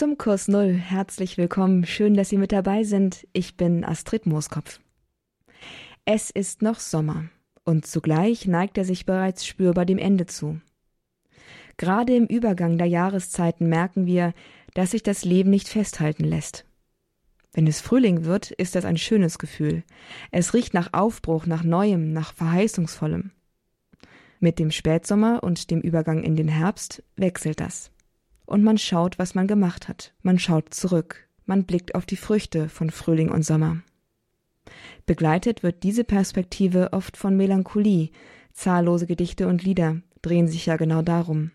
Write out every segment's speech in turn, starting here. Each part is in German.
Zum Kurs Null herzlich willkommen. Schön, dass Sie mit dabei sind. Ich bin Astrid Mooskopf. Es ist noch Sommer und zugleich neigt er sich bereits spürbar dem Ende zu. Gerade im Übergang der Jahreszeiten merken wir, dass sich das Leben nicht festhalten lässt. Wenn es Frühling wird, ist das ein schönes Gefühl. Es riecht nach Aufbruch, nach Neuem, nach Verheißungsvollem. Mit dem Spätsommer und dem Übergang in den Herbst wechselt das. Und man schaut, was man gemacht hat. Man schaut zurück. Man blickt auf die Früchte von Frühling und Sommer. Begleitet wird diese Perspektive oft von Melancholie. Zahllose Gedichte und Lieder drehen sich ja genau darum.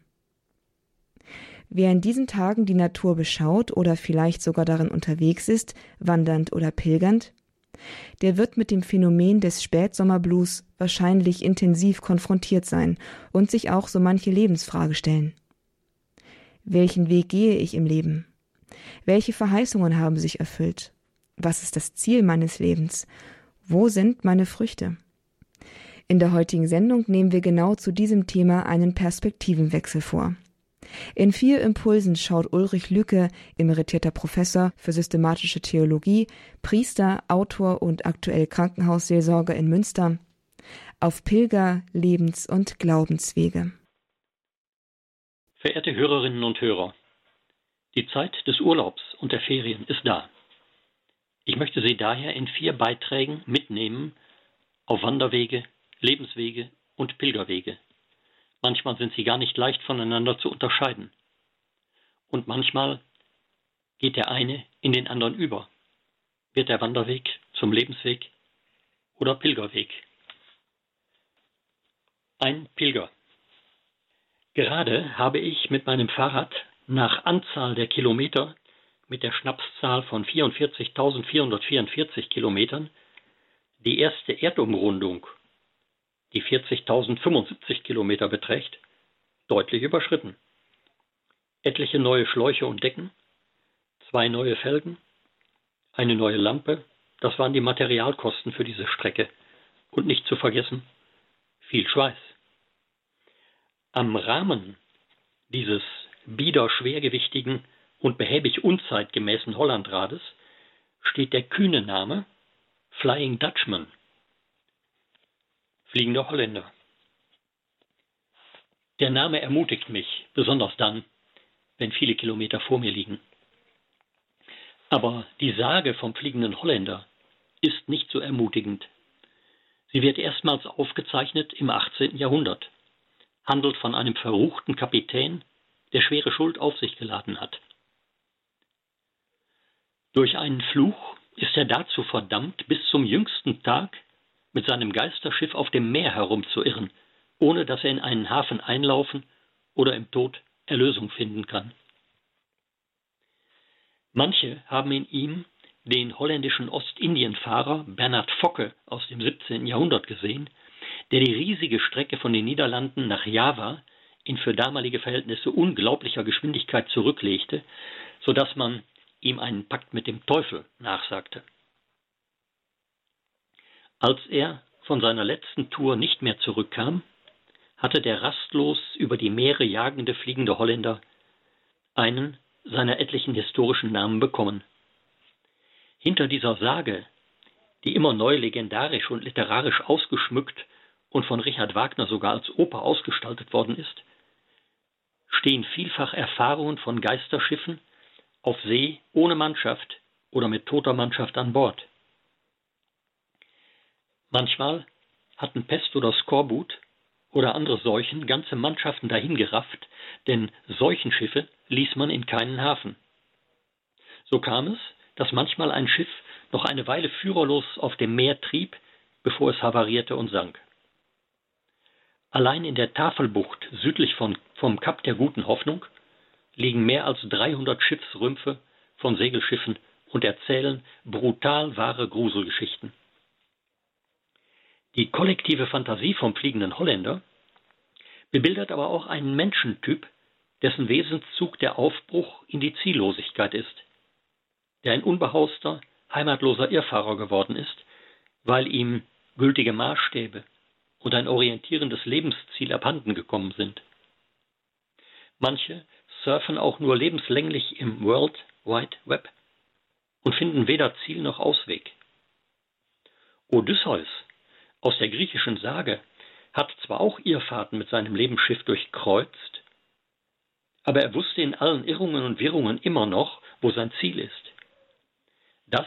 Wer in diesen Tagen die Natur beschaut oder vielleicht sogar darin unterwegs ist, wandernd oder pilgernd, der wird mit dem Phänomen des Spätsommerblues wahrscheinlich intensiv konfrontiert sein und sich auch so manche Lebensfrage stellen. Welchen Weg gehe ich im Leben? Welche Verheißungen haben sich erfüllt? Was ist das Ziel meines Lebens? Wo sind meine Früchte? In der heutigen Sendung nehmen wir genau zu diesem Thema einen Perspektivenwechsel vor. In vier Impulsen schaut Ulrich Lücke, emeritierter Professor für systematische Theologie, Priester, Autor und aktuell Krankenhausseelsorger in Münster, auf Pilger-, Lebens- und Glaubenswege. Verehrte Hörerinnen und Hörer, die Zeit des Urlaubs und der Ferien ist da. Ich möchte Sie daher in vier Beiträgen mitnehmen auf Wanderwege, Lebenswege und Pilgerwege. Manchmal sind sie gar nicht leicht voneinander zu unterscheiden. Und manchmal geht der eine in den anderen über. Wird der Wanderweg zum Lebensweg oder Pilgerweg? Ein Pilger. Gerade habe ich mit meinem Fahrrad nach Anzahl der Kilometer mit der Schnapszahl von 44.444 Kilometern die erste Erdumrundung die 40.075 Kilometer beträgt, deutlich überschritten. Etliche neue Schläuche und Decken, zwei neue Felgen, eine neue Lampe, das waren die Materialkosten für diese Strecke. Und nicht zu vergessen, viel Schweiß. Am Rahmen dieses bieder schwergewichtigen und behäbig unzeitgemäßen Hollandrades steht der kühne Name Flying Dutchman fliegende Holländer. Der Name ermutigt mich, besonders dann, wenn viele Kilometer vor mir liegen. Aber die Sage vom fliegenden Holländer ist nicht so ermutigend. Sie wird erstmals aufgezeichnet im 18. Jahrhundert, handelt von einem verruchten Kapitän, der schwere Schuld auf sich geladen hat. Durch einen Fluch ist er dazu verdammt, bis zum jüngsten Tag mit seinem Geisterschiff auf dem Meer herumzuirren, ohne dass er in einen Hafen einlaufen oder im Tod Erlösung finden kann. Manche haben in ihm den holländischen Ostindienfahrer Bernhard Focke aus dem 17. Jahrhundert gesehen, der die riesige Strecke von den Niederlanden nach Java in für damalige Verhältnisse unglaublicher Geschwindigkeit zurücklegte, so dass man ihm einen Pakt mit dem Teufel nachsagte. Als er von seiner letzten Tour nicht mehr zurückkam, hatte der rastlos über die Meere jagende fliegende Holländer einen seiner etlichen historischen Namen bekommen. Hinter dieser Sage, die immer neu legendarisch und literarisch ausgeschmückt und von Richard Wagner sogar als Oper ausgestaltet worden ist, stehen vielfach Erfahrungen von Geisterschiffen auf See ohne Mannschaft oder mit toter Mannschaft an Bord. Manchmal hatten Pest oder Skorbut oder andere Seuchen ganze Mannschaften dahingerafft, denn Seuchenschiffe ließ man in keinen Hafen. So kam es, dass manchmal ein Schiff noch eine Weile führerlos auf dem Meer trieb, bevor es havarierte und sank. Allein in der Tafelbucht südlich von, vom Kap der Guten Hoffnung liegen mehr als 300 Schiffsrümpfe von Segelschiffen und erzählen brutal wahre Gruselgeschichten. Die kollektive Fantasie vom fliegenden Holländer bebildert aber auch einen Menschentyp, dessen Wesenszug der Aufbruch in die Ziellosigkeit ist, der ein unbehauster, heimatloser Irrfahrer geworden ist, weil ihm gültige Maßstäbe und ein orientierendes Lebensziel abhanden gekommen sind. Manche surfen auch nur lebenslänglich im World Wide Web und finden weder Ziel noch Ausweg. Odysseus aus der griechischen Sage hat zwar auch Irrfahrten mit seinem Lebensschiff durchkreuzt, aber er wusste in allen Irrungen und Wirrungen immer noch, wo sein Ziel ist. Das,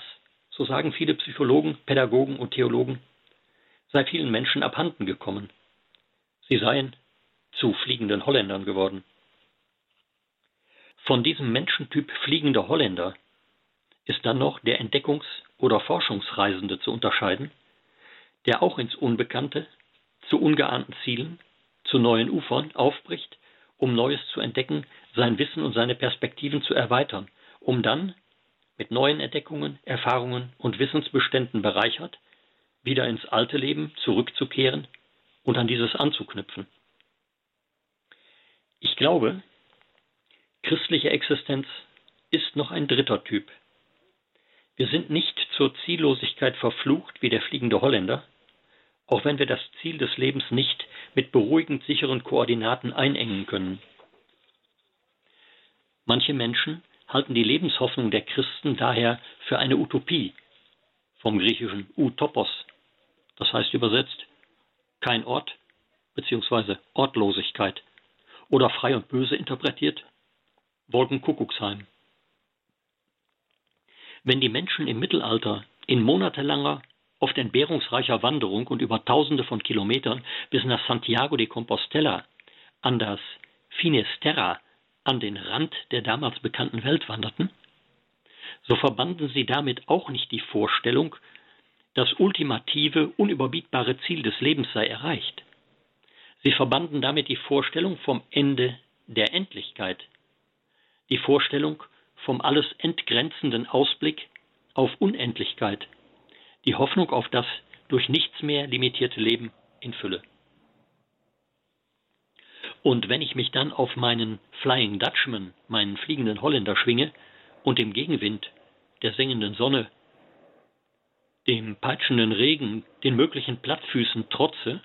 so sagen viele Psychologen, Pädagogen und Theologen, sei vielen Menschen abhanden gekommen. Sie seien zu fliegenden Holländern geworden. Von diesem Menschentyp fliegender Holländer ist dann noch der Entdeckungs- oder Forschungsreisende zu unterscheiden, der auch ins Unbekannte, zu ungeahnten Zielen, zu neuen Ufern aufbricht, um Neues zu entdecken, sein Wissen und seine Perspektiven zu erweitern, um dann mit neuen Entdeckungen, Erfahrungen und Wissensbeständen bereichert, wieder ins alte Leben zurückzukehren und an dieses anzuknüpfen. Ich glaube, christliche Existenz ist noch ein dritter Typ. Wir sind nicht zur Ziellosigkeit verflucht wie der fliegende Holländer, auch wenn wir das Ziel des Lebens nicht mit beruhigend sicheren Koordinaten einengen können. Manche Menschen halten die Lebenshoffnung der Christen daher für eine Utopie, vom griechischen Utopos, das heißt übersetzt kein Ort bzw. Ortlosigkeit oder frei und böse interpretiert Wolkenkuckucksheim. Wenn die Menschen im Mittelalter in monatelanger, oft entbehrungsreicher Wanderung und über Tausende von Kilometern bis nach Santiago de Compostela an das Finisterra, an den Rand der damals bekannten Welt wanderten, so verbanden sie damit auch nicht die Vorstellung, das ultimative, unüberbietbare Ziel des Lebens sei erreicht. Sie verbanden damit die Vorstellung vom Ende der Endlichkeit, die Vorstellung vom alles entgrenzenden Ausblick auf Unendlichkeit, die Hoffnung auf das durch nichts mehr limitierte Leben in Fülle. Und wenn ich mich dann auf meinen Flying Dutchman, meinen fliegenden Holländer schwinge und dem Gegenwind, der sengenden Sonne, dem peitschenden Regen, den möglichen Plattfüßen trotze,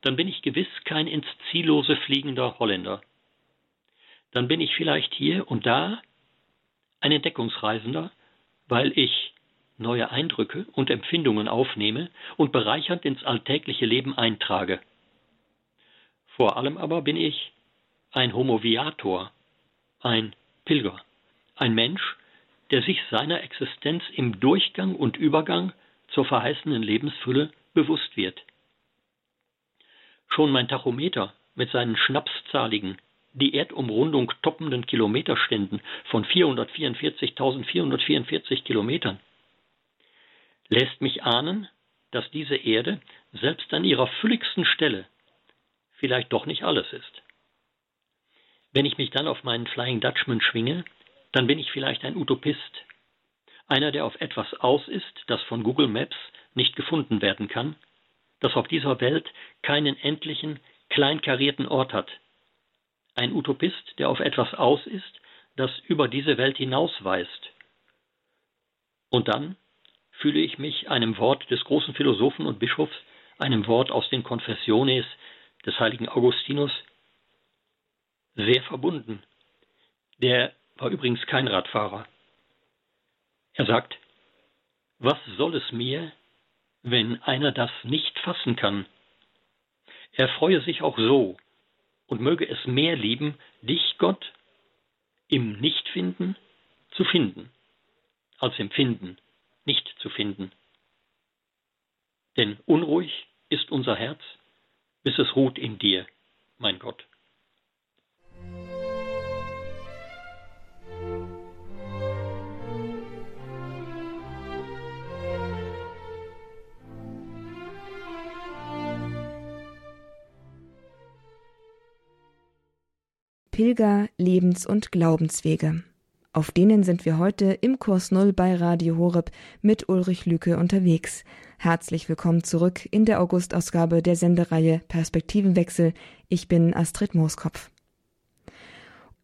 dann bin ich gewiss kein ins Ziellose fliegender Holländer dann bin ich vielleicht hier und da ein Entdeckungsreisender, weil ich neue Eindrücke und Empfindungen aufnehme und bereichernd ins alltägliche Leben eintrage. Vor allem aber bin ich ein Homoviator, ein Pilger, ein Mensch, der sich seiner Existenz im Durchgang und Übergang zur verheißenen Lebensfülle bewusst wird. Schon mein Tachometer mit seinen schnapszahligen die Erdumrundung toppenden Kilometerständen von 444.444 Kilometern, lässt mich ahnen, dass diese Erde selbst an ihrer fülligsten Stelle vielleicht doch nicht alles ist. Wenn ich mich dann auf meinen Flying Dutchman schwinge, dann bin ich vielleicht ein Utopist, einer, der auf etwas aus ist, das von Google Maps nicht gefunden werden kann, das auf dieser Welt keinen endlichen, kleinkarierten Ort hat, ein Utopist, der auf etwas aus ist, das über diese Welt hinausweist. Und dann fühle ich mich einem Wort des großen Philosophen und Bischofs, einem Wort aus den Confessiones des heiligen Augustinus, sehr verbunden. Der war übrigens kein Radfahrer. Er sagt, was soll es mir, wenn einer das nicht fassen kann? Er freue sich auch so, und möge es mehr lieben, dich, Gott, im Nichtfinden zu finden, als im Finden nicht zu finden. Denn unruhig ist unser Herz, bis es ruht in dir, mein Gott. Pilger-, Lebens- und Glaubenswege. Auf denen sind wir heute im Kurs Null bei Radio Horeb mit Ulrich Lücke unterwegs. Herzlich willkommen zurück in der Augustausgabe der Sendereihe Perspektivenwechsel. Ich bin Astrid Mooskopf.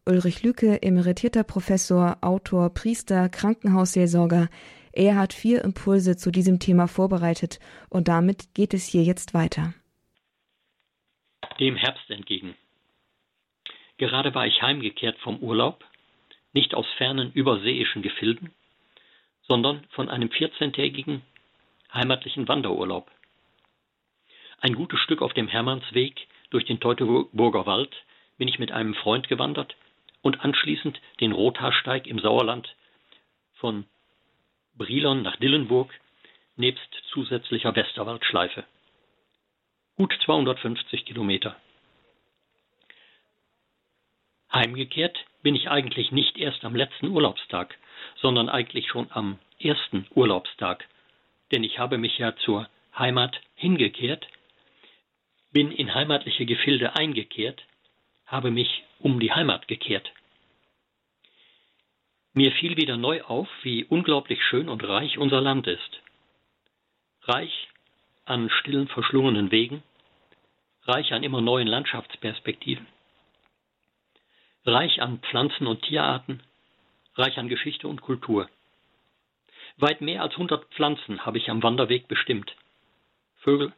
Ulrich Lücke, emeritierter Professor, Autor, Priester, Krankenhausseelsorger. Er hat vier Impulse zu diesem Thema vorbereitet und damit geht es hier jetzt weiter. Dem Herbst entgegen. Gerade war ich heimgekehrt vom Urlaub, nicht aus fernen überseeischen Gefilden, sondern von einem 14-tägigen heimatlichen Wanderurlaub. Ein gutes Stück auf dem Hermannsweg durch den Teutoburger Wald bin ich mit einem Freund gewandert und anschließend den Rothaarsteig im Sauerland von Brilon nach Dillenburg nebst zusätzlicher Westerwaldschleife. Gut 250 Kilometer. Heimgekehrt bin ich eigentlich nicht erst am letzten Urlaubstag, sondern eigentlich schon am ersten Urlaubstag, denn ich habe mich ja zur Heimat hingekehrt, bin in heimatliche Gefilde eingekehrt, habe mich um die Heimat gekehrt. Mir fiel wieder neu auf, wie unglaublich schön und reich unser Land ist. Reich an stillen, verschlungenen Wegen, reich an immer neuen Landschaftsperspektiven, reich an Pflanzen und Tierarten, reich an Geschichte und Kultur. Weit mehr als 100 Pflanzen habe ich am Wanderweg bestimmt. Vögel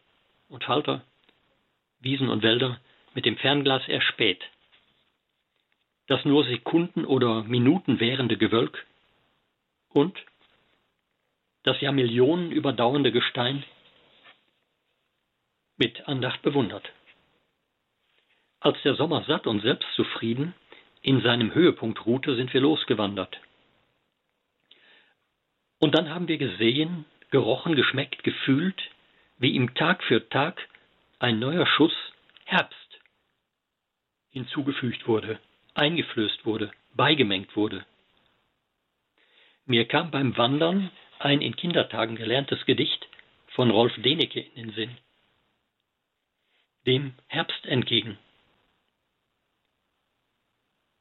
und Falter, Wiesen und Wälder mit dem Fernglas erspäht. Das nur Sekunden oder Minuten währende Gewölk und das Millionen überdauernde Gestein mit Andacht bewundert. Als der Sommer satt und selbstzufrieden in seinem Höhepunkt ruhte, sind wir losgewandert. Und dann haben wir gesehen, gerochen, geschmeckt, gefühlt, wie ihm Tag für Tag ein neuer Schuss Herbst hinzugefügt wurde, eingeflößt wurde, beigemengt wurde. Mir kam beim Wandern ein in Kindertagen gelerntes Gedicht von Rolf Denecke in den Sinn. Dem Herbst entgegen.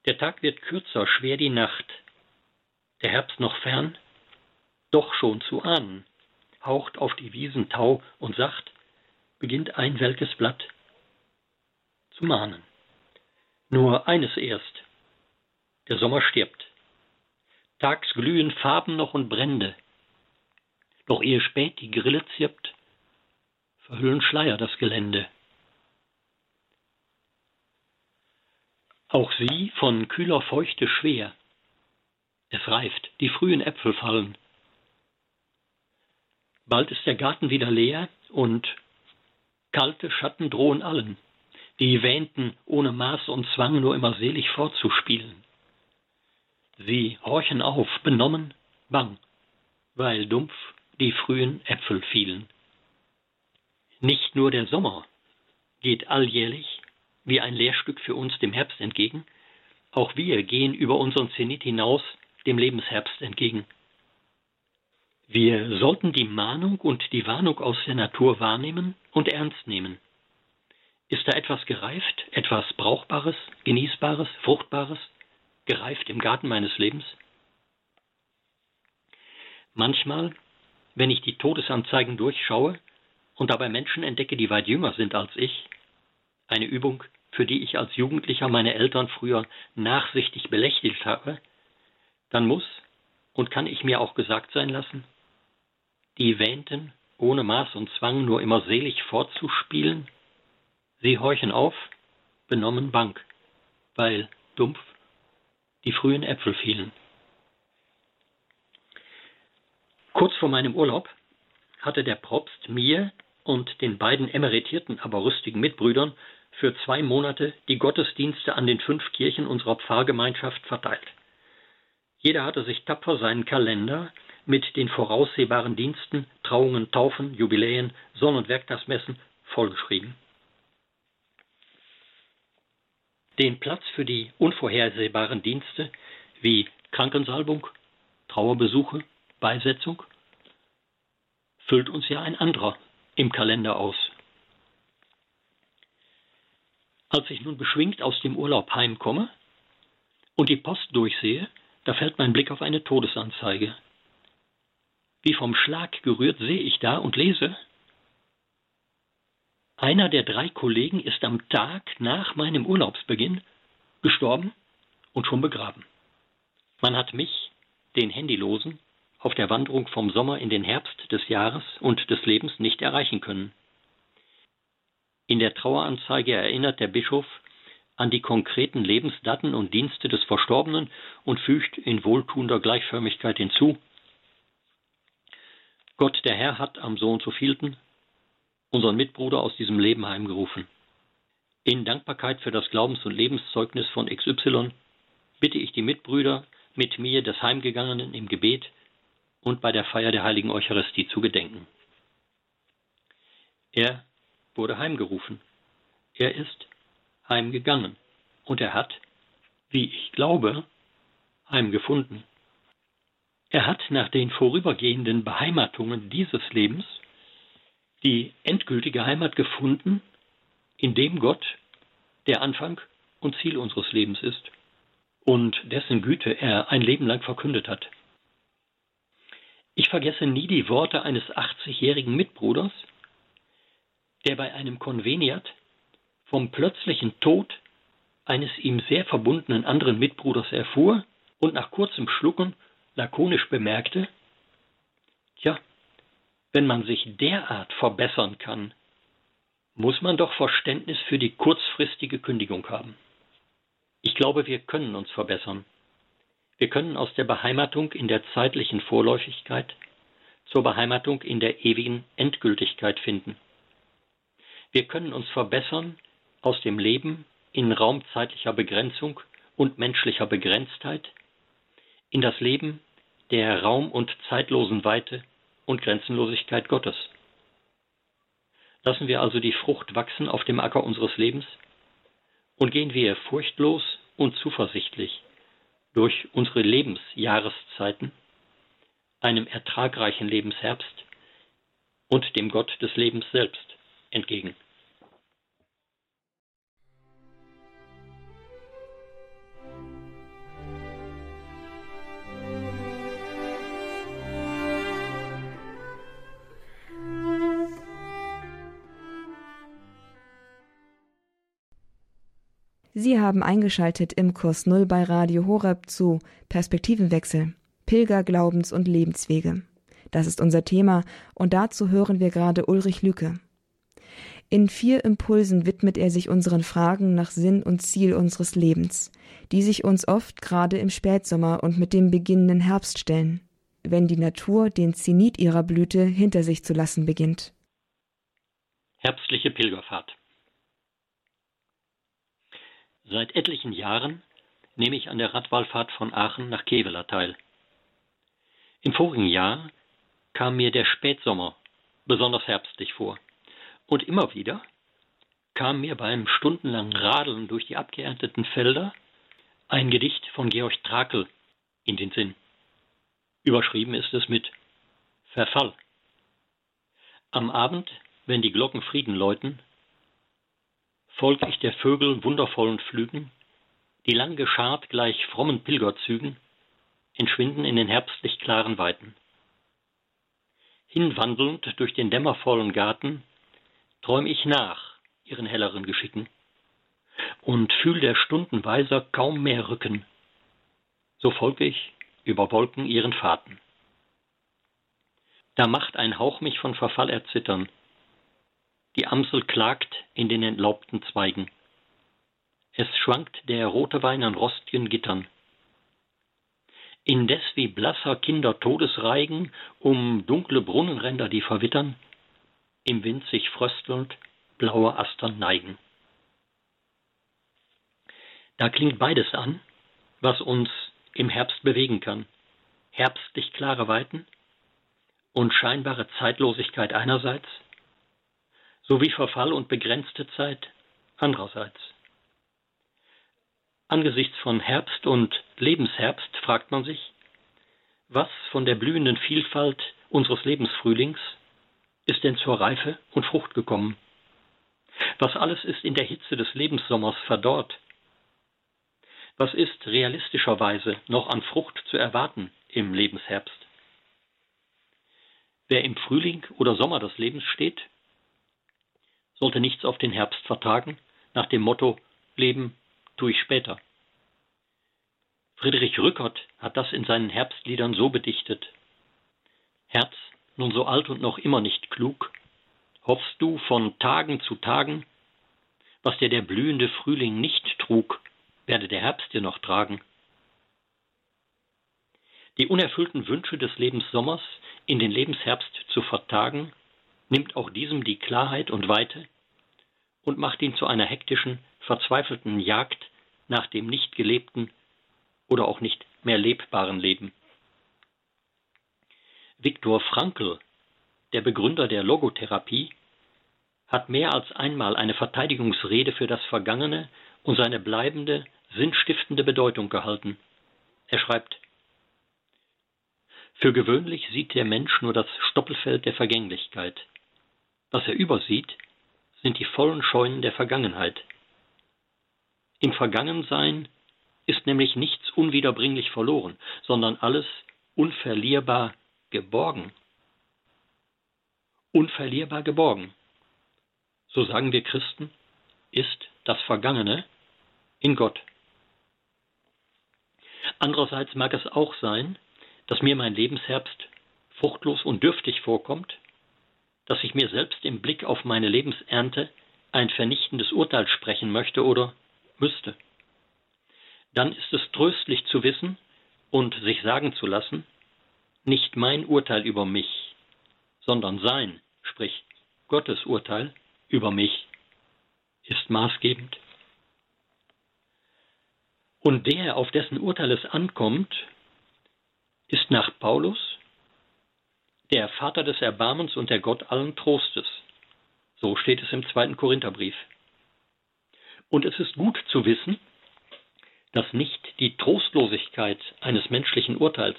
Der Tag wird kürzer, schwer die Nacht. Der Herbst noch fern, doch schon zu ahnen, haucht auf die Wiesen Tau und sacht, beginnt ein welkes Blatt zu mahnen. Nur eines erst. Der Sommer stirbt. Tags glühen Farben noch und Brände. Doch ehe spät die Grille zirpt, verhüllen Schleier das Gelände. Auch sie von kühler Feuchte schwer. Es reift, die frühen Äpfel fallen. Bald ist der Garten wieder leer und kalte Schatten drohen allen, die wähnten, ohne Maß und Zwang nur immer selig fortzuspielen. Sie horchen auf, benommen, bang, weil dumpf die frühen Äpfel fielen. Nicht nur der Sommer geht alljährlich wie ein Lehrstück für uns dem Herbst entgegen, auch wir gehen über unseren Zenit hinaus dem Lebensherbst entgegen. Wir sollten die Mahnung und die Warnung aus der Natur wahrnehmen und ernst nehmen. Ist da etwas gereift, etwas Brauchbares, Genießbares, Fruchtbares, gereift im Garten meines Lebens? Manchmal, wenn ich die Todesanzeigen durchschaue und dabei Menschen entdecke, die weit jünger sind als ich, eine Übung, für die ich als Jugendlicher meine Eltern früher nachsichtig belächelt habe, dann muss und kann ich mir auch gesagt sein lassen, die wähnten, ohne Maß und Zwang nur immer selig fortzuspielen, sie horchen auf, benommen Bank, weil dumpf die frühen Äpfel fielen. Kurz vor meinem Urlaub hatte der Propst mir und den beiden emeritierten, aber rüstigen Mitbrüdern für zwei Monate die Gottesdienste an den fünf Kirchen unserer Pfarrgemeinschaft verteilt. Jeder hatte sich tapfer seinen Kalender mit den voraussehbaren Diensten, Trauungen, Taufen, Jubiläen, Sonn- und Werktagsmessen vollgeschrieben. Den Platz für die unvorhersehbaren Dienste wie Krankensalbung, Trauerbesuche, Beisetzung füllt uns ja ein anderer im Kalender aus. Als ich nun beschwingt aus dem Urlaub heimkomme und die Post durchsehe, da fällt mein Blick auf eine Todesanzeige. Wie vom Schlag gerührt sehe ich da und lese. Einer der drei Kollegen ist am Tag nach meinem Urlaubsbeginn gestorben und schon begraben. Man hat mich, den Handylosen, auf der Wanderung vom Sommer in den Herbst des Jahres und des Lebens nicht erreichen können. In der Traueranzeige erinnert der Bischof an die konkreten Lebensdaten und Dienste des Verstorbenen und fügt in wohltuender Gleichförmigkeit hinzu, Gott, der Herr, hat am Sohn zu vielten unseren Mitbruder aus diesem Leben heimgerufen. In Dankbarkeit für das Glaubens- und Lebenszeugnis von XY bitte ich die Mitbrüder, mit mir des Heimgegangenen im Gebet und bei der Feier der heiligen Eucharistie zu gedenken. Er wurde heimgerufen. Er ist heimgegangen. Und er hat, wie ich glaube, heimgefunden. Er hat nach den vorübergehenden Beheimatungen dieses Lebens die endgültige Heimat gefunden, in dem Gott der Anfang und Ziel unseres Lebens ist und dessen Güte er ein Leben lang verkündet hat. Ich vergesse nie die Worte eines 80-jährigen Mitbruders, der bei einem Konveniat vom plötzlichen Tod eines ihm sehr verbundenen anderen Mitbruders erfuhr und nach kurzem Schlucken lakonisch bemerkte, Tja, wenn man sich derart verbessern kann, muss man doch Verständnis für die kurzfristige Kündigung haben. Ich glaube, wir können uns verbessern. Wir können aus der Beheimatung in der zeitlichen Vorläufigkeit zur Beheimatung in der ewigen Endgültigkeit finden. Wir können uns verbessern aus dem Leben in raumzeitlicher Begrenzung und menschlicher Begrenztheit in das Leben der raum- und zeitlosen Weite und Grenzenlosigkeit Gottes. Lassen wir also die Frucht wachsen auf dem Acker unseres Lebens und gehen wir furchtlos und zuversichtlich durch unsere Lebensjahreszeiten, einem ertragreichen Lebensherbst und dem Gott des Lebens selbst entgegen. Sie haben eingeschaltet im Kurs Null bei Radio Horeb zu Perspektivenwechsel, Pilger, Glaubens- und Lebenswege. Das ist unser Thema und dazu hören wir gerade Ulrich Lücke. In vier Impulsen widmet er sich unseren Fragen nach Sinn und Ziel unseres Lebens, die sich uns oft gerade im Spätsommer und mit dem beginnenden Herbst stellen, wenn die Natur den Zenit ihrer Blüte hinter sich zu lassen beginnt. Herbstliche Pilgerfahrt Seit etlichen Jahren nehme ich an der Radwallfahrt von Aachen nach Kevela teil. Im vorigen Jahr kam mir der Spätsommer besonders herbstlich vor. Und immer wieder kam mir beim stundenlangen Radeln durch die abgeernteten Felder ein Gedicht von Georg Trakel in den Sinn. Überschrieben ist es mit Verfall. Am Abend, wenn die Glocken Frieden läuten, folg ich der Vögel wundervollen Flügen, die lang geschart gleich frommen Pilgerzügen, entschwinden in den herbstlich klaren Weiten. Hinwandelnd durch den dämmervollen Garten, träum ich nach ihren helleren Geschicken und fühl der Stunden weiser kaum mehr rücken, so folg ich über Wolken ihren Fahrten. Da macht ein Hauch mich von Verfall erzittern, die Amsel klagt in den entlaubten Zweigen. Es schwankt der rote Wein an rostigen Gittern. Indes wie blasser Kinder Todesreigen um dunkle Brunnenränder, die verwittern, im Wind sich fröstelnd blaue Astern neigen. Da klingt beides an, was uns im Herbst bewegen kann. Herbstlich klare Weiten und scheinbare Zeitlosigkeit einerseits – sowie Verfall und begrenzte Zeit andererseits. Angesichts von Herbst und Lebensherbst fragt man sich, was von der blühenden Vielfalt unseres Lebensfrühlings ist denn zur Reife und Frucht gekommen? Was alles ist in der Hitze des Lebenssommers verdorrt? Was ist realistischerweise noch an Frucht zu erwarten im Lebensherbst? Wer im Frühling oder Sommer des Lebens steht, sollte nichts auf den Herbst vertagen, nach dem Motto Leben tue ich später. Friedrich Rückert hat das in seinen Herbstliedern so bedichtet. Herz, nun so alt und noch immer nicht klug, hoffst du von Tagen zu Tagen, was dir der blühende Frühling nicht trug, werde der Herbst dir noch tragen. Die unerfüllten Wünsche des Lebenssommers in den Lebensherbst zu vertagen, nimmt auch diesem die Klarheit und Weite und macht ihn zu einer hektischen, verzweifelten Jagd nach dem nicht gelebten oder auch nicht mehr lebbaren Leben. Viktor Frankl, der Begründer der Logotherapie, hat mehr als einmal eine Verteidigungsrede für das Vergangene und seine bleibende, sinnstiftende Bedeutung gehalten. Er schreibt Für gewöhnlich sieht der Mensch nur das Stoppelfeld der Vergänglichkeit. Was er übersieht, sind die vollen Scheunen der Vergangenheit. Im Vergangensein ist nämlich nichts unwiederbringlich verloren, sondern alles unverlierbar geborgen. Unverlierbar geborgen. So sagen wir Christen, ist das Vergangene in Gott. Andererseits mag es auch sein, dass mir mein Lebensherbst fruchtlos und dürftig vorkommt, dass ich mir selbst im Blick auf meine Lebensernte ein vernichtendes Urteil sprechen möchte oder müsste. Dann ist es tröstlich zu wissen und sich sagen zu lassen, nicht mein Urteil über mich, sondern sein, sprich Gottes Urteil über mich, ist maßgebend. Und der, auf dessen Urteil es ankommt, ist nach Paulus der Vater des Erbarmens und der Gott allen Trostes. So steht es im zweiten Korintherbrief. Und es ist gut zu wissen, dass nicht die Trostlosigkeit eines menschlichen Urteils,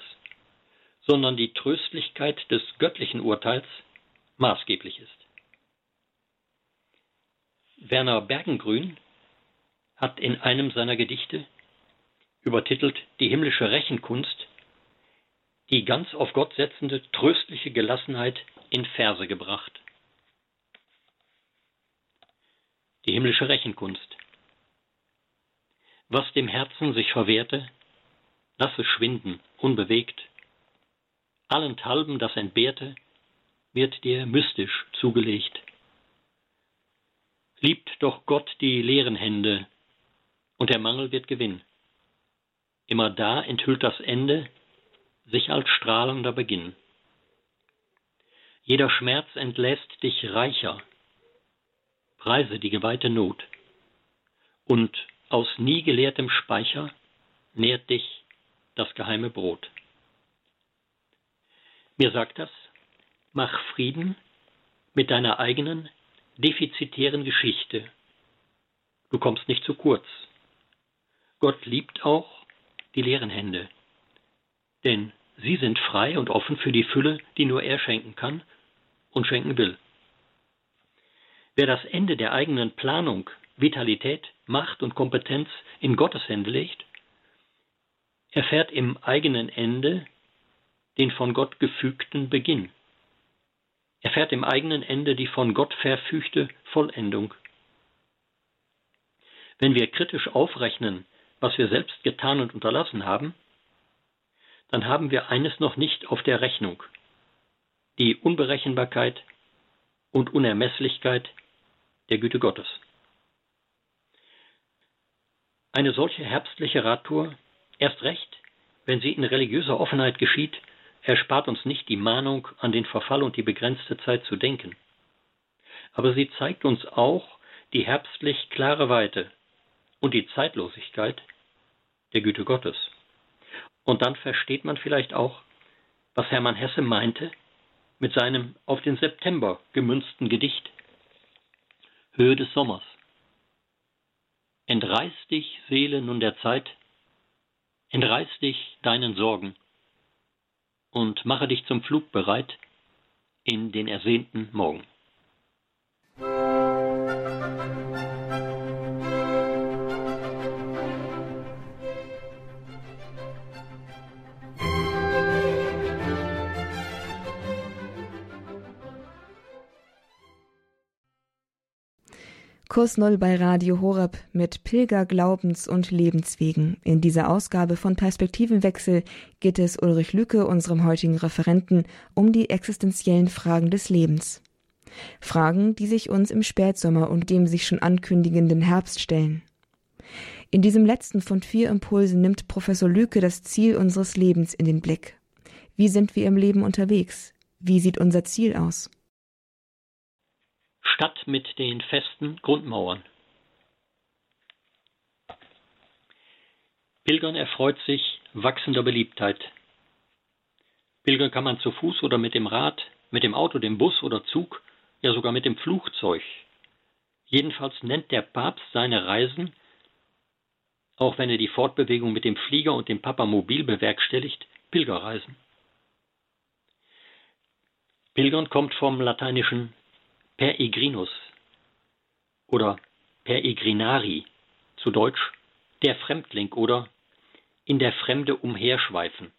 sondern die Tröstlichkeit des göttlichen Urteils maßgeblich ist. Werner Bergengrün hat in einem seiner Gedichte, übertitelt Die himmlische Rechenkunst, die ganz auf Gott setzende tröstliche Gelassenheit in Verse gebracht. Die himmlische Rechenkunst. Was dem Herzen sich verwehrte, lass es schwinden, unbewegt. Allenthalben das Entbehrte wird dir mystisch zugelegt. Liebt doch Gott die leeren Hände, und der Mangel wird Gewinn. Immer da enthüllt das Ende sich als strahlender Beginn. Jeder Schmerz entlässt dich reicher, preise die geweihte Not, und aus nie geleertem Speicher nährt dich das geheime Brot. Mir sagt das, mach Frieden mit deiner eigenen defizitären Geschichte. Du kommst nicht zu kurz. Gott liebt auch die leeren Hände, denn sie sind frei und offen für die Fülle, die nur er schenken kann und schenken will. Wer das Ende der eigenen Planung, Vitalität, Macht und Kompetenz in Gottes Hände legt, erfährt im eigenen Ende den von Gott gefügten Beginn. Erfährt im eigenen Ende die von Gott verfügte Vollendung. Wenn wir kritisch aufrechnen, was wir selbst getan und unterlassen haben, dann haben wir eines noch nicht auf der Rechnung. Die Unberechenbarkeit und Unermesslichkeit der Güte Gottes. Eine solche herbstliche Radtour, erst recht, wenn sie in religiöser Offenheit geschieht, erspart uns nicht die Mahnung, an den Verfall und die begrenzte Zeit zu denken. Aber sie zeigt uns auch die herbstlich klare Weite und die Zeitlosigkeit der Güte Gottes. Und dann versteht man vielleicht auch, was Hermann Hesse meinte mit seinem auf den September gemünzten Gedicht Höhe des Sommers. Entreiß dich, Seele, nun der Zeit, entreiß dich deinen Sorgen und mache dich zum Flug bereit in den ersehnten Morgen. Kurs Null bei Radio Horeb mit Pilger, Glaubens- und Lebenswegen. In dieser Ausgabe von Perspektivenwechsel geht es Ulrich Lücke, unserem heutigen Referenten, um die existenziellen Fragen des Lebens. Fragen, die sich uns im Spätsommer und dem sich schon ankündigenden Herbst stellen. In diesem letzten von vier Impulsen nimmt Professor Lüke das Ziel unseres Lebens in den Blick. Wie sind wir im Leben unterwegs? Wie sieht unser Ziel aus? Stadt mit den festen Grundmauern. Pilgern erfreut sich wachsender Beliebtheit. Pilgern kann man zu Fuß oder mit dem Rad, mit dem Auto, dem Bus oder Zug, ja sogar mit dem Flugzeug. Jedenfalls nennt der Papst seine Reisen, auch wenn er die Fortbewegung mit dem Flieger und dem Papamobil bewerkstelligt, Pilgerreisen. Pilgern kommt vom lateinischen peregrinus oder peregrinari, zu Deutsch der Fremdling oder in der Fremde umherschweifen.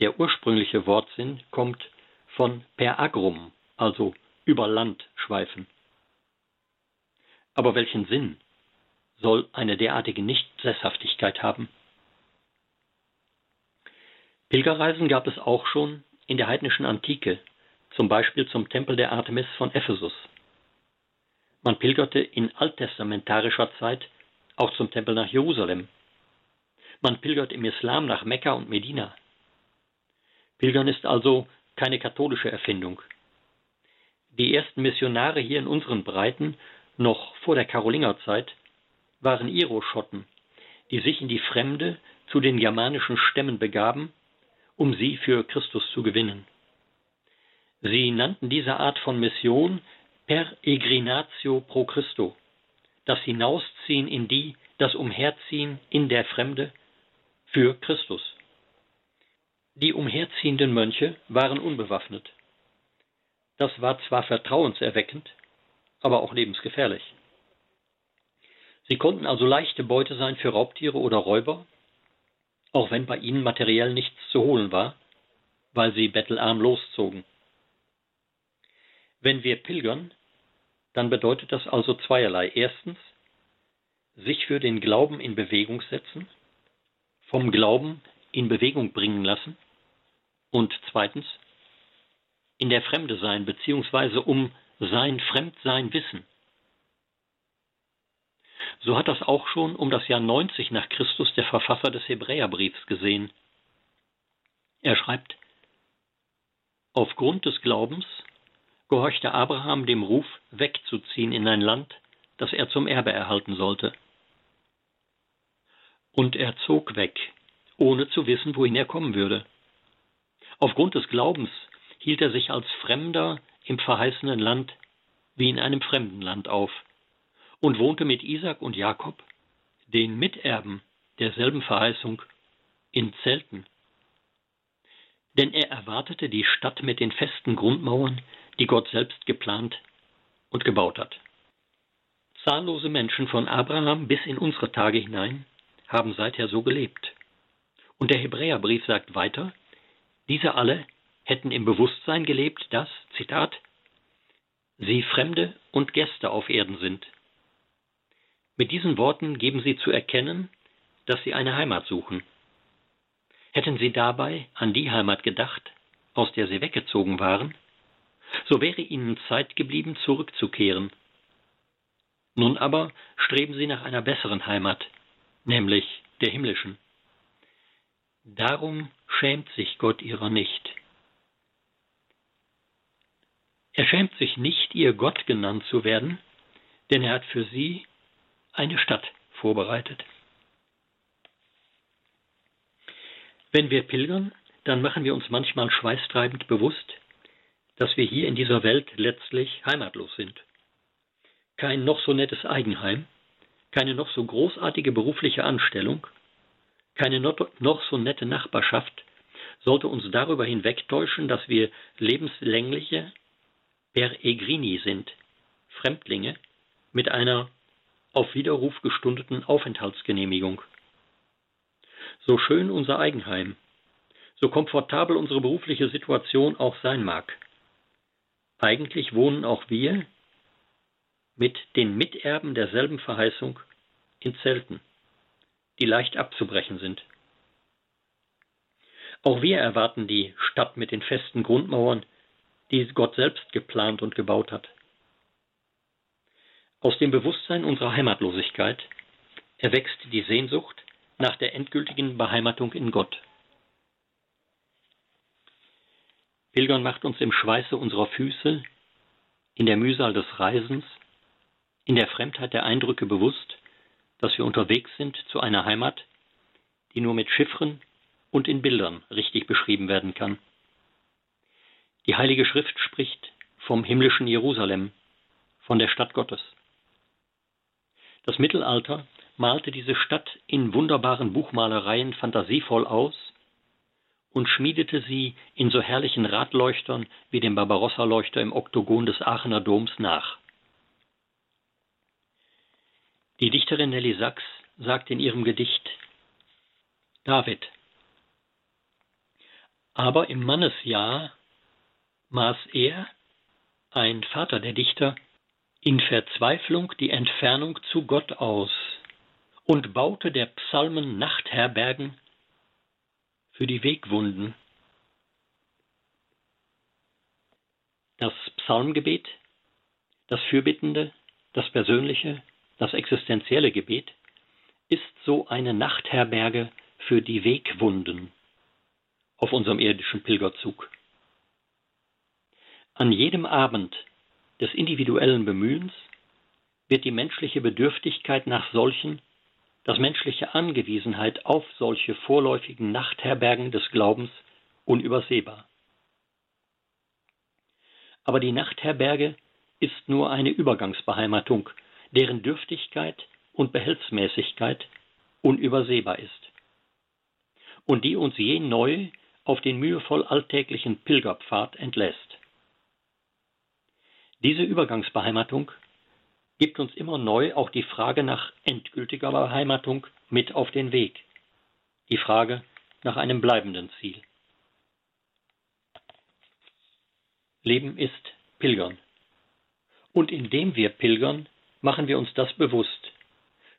Der ursprüngliche Wortsinn kommt von per agrum, also über Land schweifen. Aber welchen Sinn soll eine derartige Nichtsesshaftigkeit haben? Pilgerreisen gab es auch schon in der heidnischen Antike, zum Beispiel zum Tempel der Artemis von Ephesus. Man pilgerte in alttestamentarischer Zeit auch zum Tempel nach Jerusalem man pilgert im Islam nach Mekka und Medina. Pilgern ist also keine katholische Erfindung. Die ersten Missionare hier in unseren Breiten, noch vor der Karolingerzeit, waren Iroschotten, die sich in die Fremde zu den germanischen Stämmen begaben, um sie für Christus zu gewinnen. Sie nannten diese Art von Mission Peregrinatio pro Christo, das Hinausziehen in die, das Umherziehen in der Fremde, für Christus. Die umherziehenden Mönche waren unbewaffnet. Das war zwar vertrauenserweckend, aber auch lebensgefährlich. Sie konnten also leichte Beute sein für Raubtiere oder Räuber, auch wenn bei ihnen materiell nichts zu holen war, weil sie bettelarm loszogen. Wenn wir pilgern, dann bedeutet das also zweierlei. Erstens, sich für den Glauben in Bewegung setzen vom Glauben in Bewegung bringen lassen und zweitens in der Fremde sein beziehungsweise um sein Fremdsein wissen. So hat das auch schon um das Jahr 90 nach Christus der Verfasser des Hebräerbriefs gesehen. Er schreibt, Aufgrund des Glaubens gehorchte Abraham dem Ruf, wegzuziehen in ein Land, das er zum Erbe erhalten sollte. Und er zog weg, ohne zu wissen, wohin er kommen würde. Aufgrund des Glaubens hielt er sich als Fremder im verheißenen Land wie in einem fremden Land auf und wohnte mit Isaac und Jakob, den Miterben derselben Verheißung, in Zelten. Denn er erwartete die Stadt mit den festen Grundmauern, die Gott selbst geplant und gebaut hat. Zahllose Menschen von Abraham bis in unsere Tage hinein haben seither so gelebt. Und der Hebräerbrief sagt weiter, diese alle hätten im Bewusstsein gelebt, dass, Zitat, sie Fremde und Gäste auf Erden sind. Mit diesen Worten geben sie zu erkennen, dass sie eine Heimat suchen. Hätten sie dabei an die Heimat gedacht, aus der sie weggezogen waren, so wäre ihnen Zeit geblieben, zurückzukehren. Nun aber streben sie nach einer besseren Heimat, nämlich der himmlischen. Darum schämt sich Gott ihrer nicht. Er schämt sich nicht, ihr Gott genannt zu werden, denn er hat für sie eine Stadt vorbereitet. Wenn wir pilgern, dann machen wir uns manchmal schweißtreibend bewusst, dass wir hier in dieser Welt letztlich heimatlos sind. Kein noch so nettes Eigenheim, keine noch so großartige berufliche Anstellung, keine noch so nette Nachbarschaft sollte uns darüber hinwegtäuschen, dass wir lebenslängliche Peregrini sind, Fremdlinge mit einer auf Widerruf gestundeten Aufenthaltsgenehmigung. So schön unser Eigenheim, so komfortabel unsere berufliche Situation auch sein mag. Eigentlich wohnen auch wir mit den Miterben derselben Verheißung in Zelten, die leicht abzubrechen sind. Auch wir erwarten die Stadt mit den festen Grundmauern, die Gott selbst geplant und gebaut hat. Aus dem Bewusstsein unserer Heimatlosigkeit erwächst die Sehnsucht nach der endgültigen Beheimatung in Gott. Pilgern macht uns im Schweiße unserer Füße, in der Mühsal des Reisens, in der Fremdheit der Eindrücke bewusst, dass wir unterwegs sind zu einer Heimat, die nur mit Chiffren und in Bildern richtig beschrieben werden kann. Die Heilige Schrift spricht vom himmlischen Jerusalem, von der Stadt Gottes. Das Mittelalter malte diese Stadt in wunderbaren Buchmalereien fantasievoll aus und schmiedete sie in so herrlichen Radleuchtern wie dem Barbarossa-Leuchter im Oktogon des Aachener Doms nach. Die Dichterin Nelly Sachs sagt in ihrem Gedicht David. Aber im Mannesjahr maß er, ein Vater der Dichter, in Verzweiflung die Entfernung zu Gott aus und baute der Psalmen Nachtherbergen für die Wegwunden. Das Psalmgebet, das Fürbittende, das Persönliche, das existenzielle Gebet ist so eine Nachtherberge für die Wegwunden auf unserem irdischen Pilgerzug. An jedem Abend des individuellen Bemühens wird die menschliche Bedürftigkeit nach solchen, das menschliche Angewiesenheit auf solche vorläufigen Nachtherbergen des Glaubens unübersehbar. Aber die Nachtherberge ist nur eine Übergangsbeheimatung, deren Dürftigkeit und Behelfsmäßigkeit unübersehbar ist und die uns je neu auf den mühevoll alltäglichen Pilgerpfad entlässt. Diese Übergangsbeheimatung gibt uns immer neu auch die Frage nach endgültiger Beheimatung mit auf den Weg, die Frage nach einem bleibenden Ziel. Leben ist Pilgern. Und indem wir pilgern, machen wir uns das bewusst.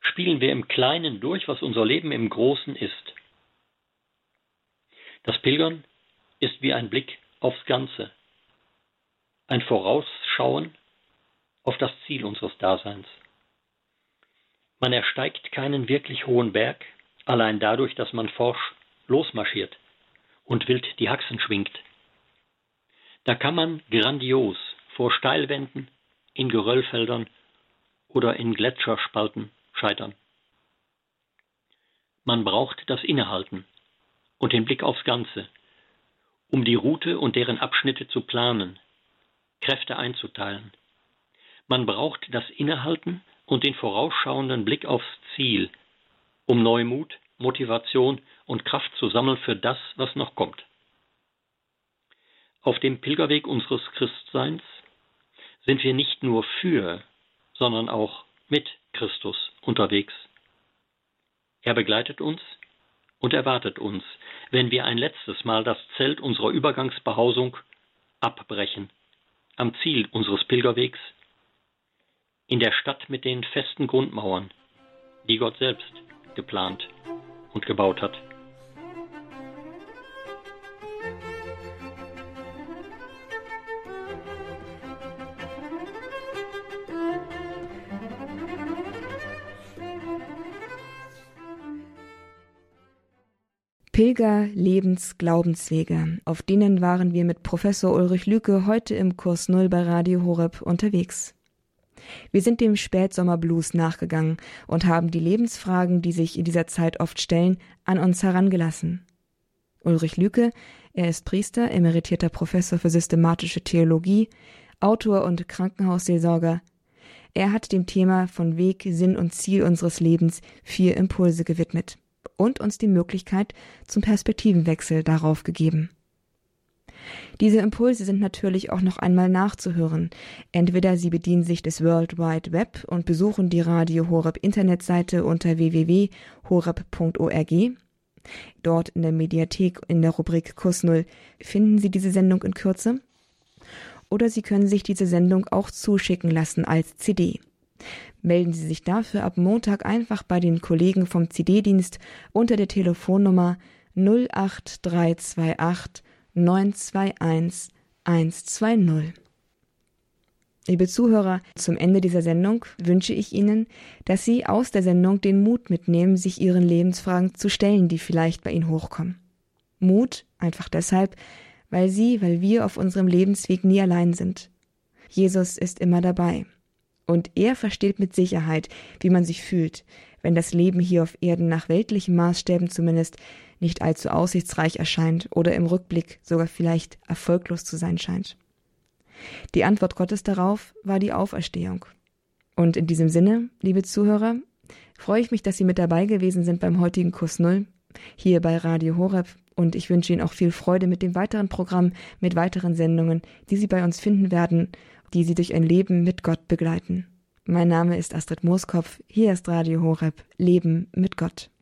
Spielen wir im Kleinen durch, was unser Leben im Großen ist. Das Pilgern ist wie ein Blick aufs Ganze, ein Vorausschauen auf das Ziel unseres Daseins. Man ersteigt keinen wirklich hohen Berg, allein dadurch, dass man forsch losmarschiert und wild die Haxen schwingt. Da kann man grandios vor Steilwänden, in Geröllfeldern oder in Gletscherspalten scheitern. Man braucht das Innehalten und den Blick aufs Ganze, um die Route und deren Abschnitte zu planen, Kräfte einzuteilen. Man braucht das Innehalten und den vorausschauenden Blick aufs Ziel, um Neumut, Motivation und Kraft zu sammeln für das, was noch kommt. Auf dem Pilgerweg unseres Christseins sind wir nicht nur für, sondern auch mit Christus unterwegs. Er begleitet uns und erwartet uns, wenn wir ein letztes Mal das Zelt unserer Übergangsbehausung abbrechen am Ziel unseres Pilgerwegs, in der Stadt mit den festen Grundmauern, die Gott selbst geplant und gebaut hat. Pilger, Lebens, Glaubenswege. Auf denen waren wir mit Professor Ulrich Lüke heute im Kurs Null bei Radio Horeb unterwegs. Wir sind dem Spätsommerblues nachgegangen und haben die Lebensfragen, die sich in dieser Zeit oft stellen, an uns herangelassen. Ulrich Lüke, er ist Priester, emeritierter Professor für systematische Theologie, Autor und Krankenhausseelsorger. Er hat dem Thema von Weg, Sinn und Ziel unseres Lebens vier Impulse gewidmet und uns die Möglichkeit zum Perspektivenwechsel darauf gegeben. Diese Impulse sind natürlich auch noch einmal nachzuhören. Entweder Sie bedienen sich des World Wide Web und besuchen die Radio Horeb Internetseite unter www.horeb.org. Dort in der Mediathek in der Rubrik Kurs Null finden Sie diese Sendung in Kürze. Oder Sie können sich diese Sendung auch zuschicken lassen als CD. Melden Sie sich dafür ab Montag einfach bei den Kollegen vom CD-Dienst unter der Telefonnummer 08328 921 120. Liebe Zuhörer, zum Ende dieser Sendung wünsche ich Ihnen, dass Sie aus der Sendung den Mut mitnehmen, sich Ihren Lebensfragen zu stellen, die vielleicht bei Ihnen hochkommen. Mut einfach deshalb, weil Sie, weil wir auf unserem Lebensweg nie allein sind. Jesus ist immer dabei. Und er versteht mit Sicherheit, wie man sich fühlt, wenn das Leben hier auf Erden nach weltlichen Maßstäben zumindest nicht allzu aussichtsreich erscheint oder im Rückblick sogar vielleicht erfolglos zu sein scheint. Die Antwort Gottes darauf war die Auferstehung. Und in diesem Sinne, liebe Zuhörer, freue ich mich, dass Sie mit dabei gewesen sind beim heutigen Kurs Null hier bei Radio Horeb und ich wünsche Ihnen auch viel Freude mit dem weiteren Programm, mit weiteren Sendungen, die Sie bei uns finden werden, die Sie durch ein Leben mit Gott begleiten. Mein Name ist Astrid Mooskopf, hier ist Radio Horeb, Leben mit Gott.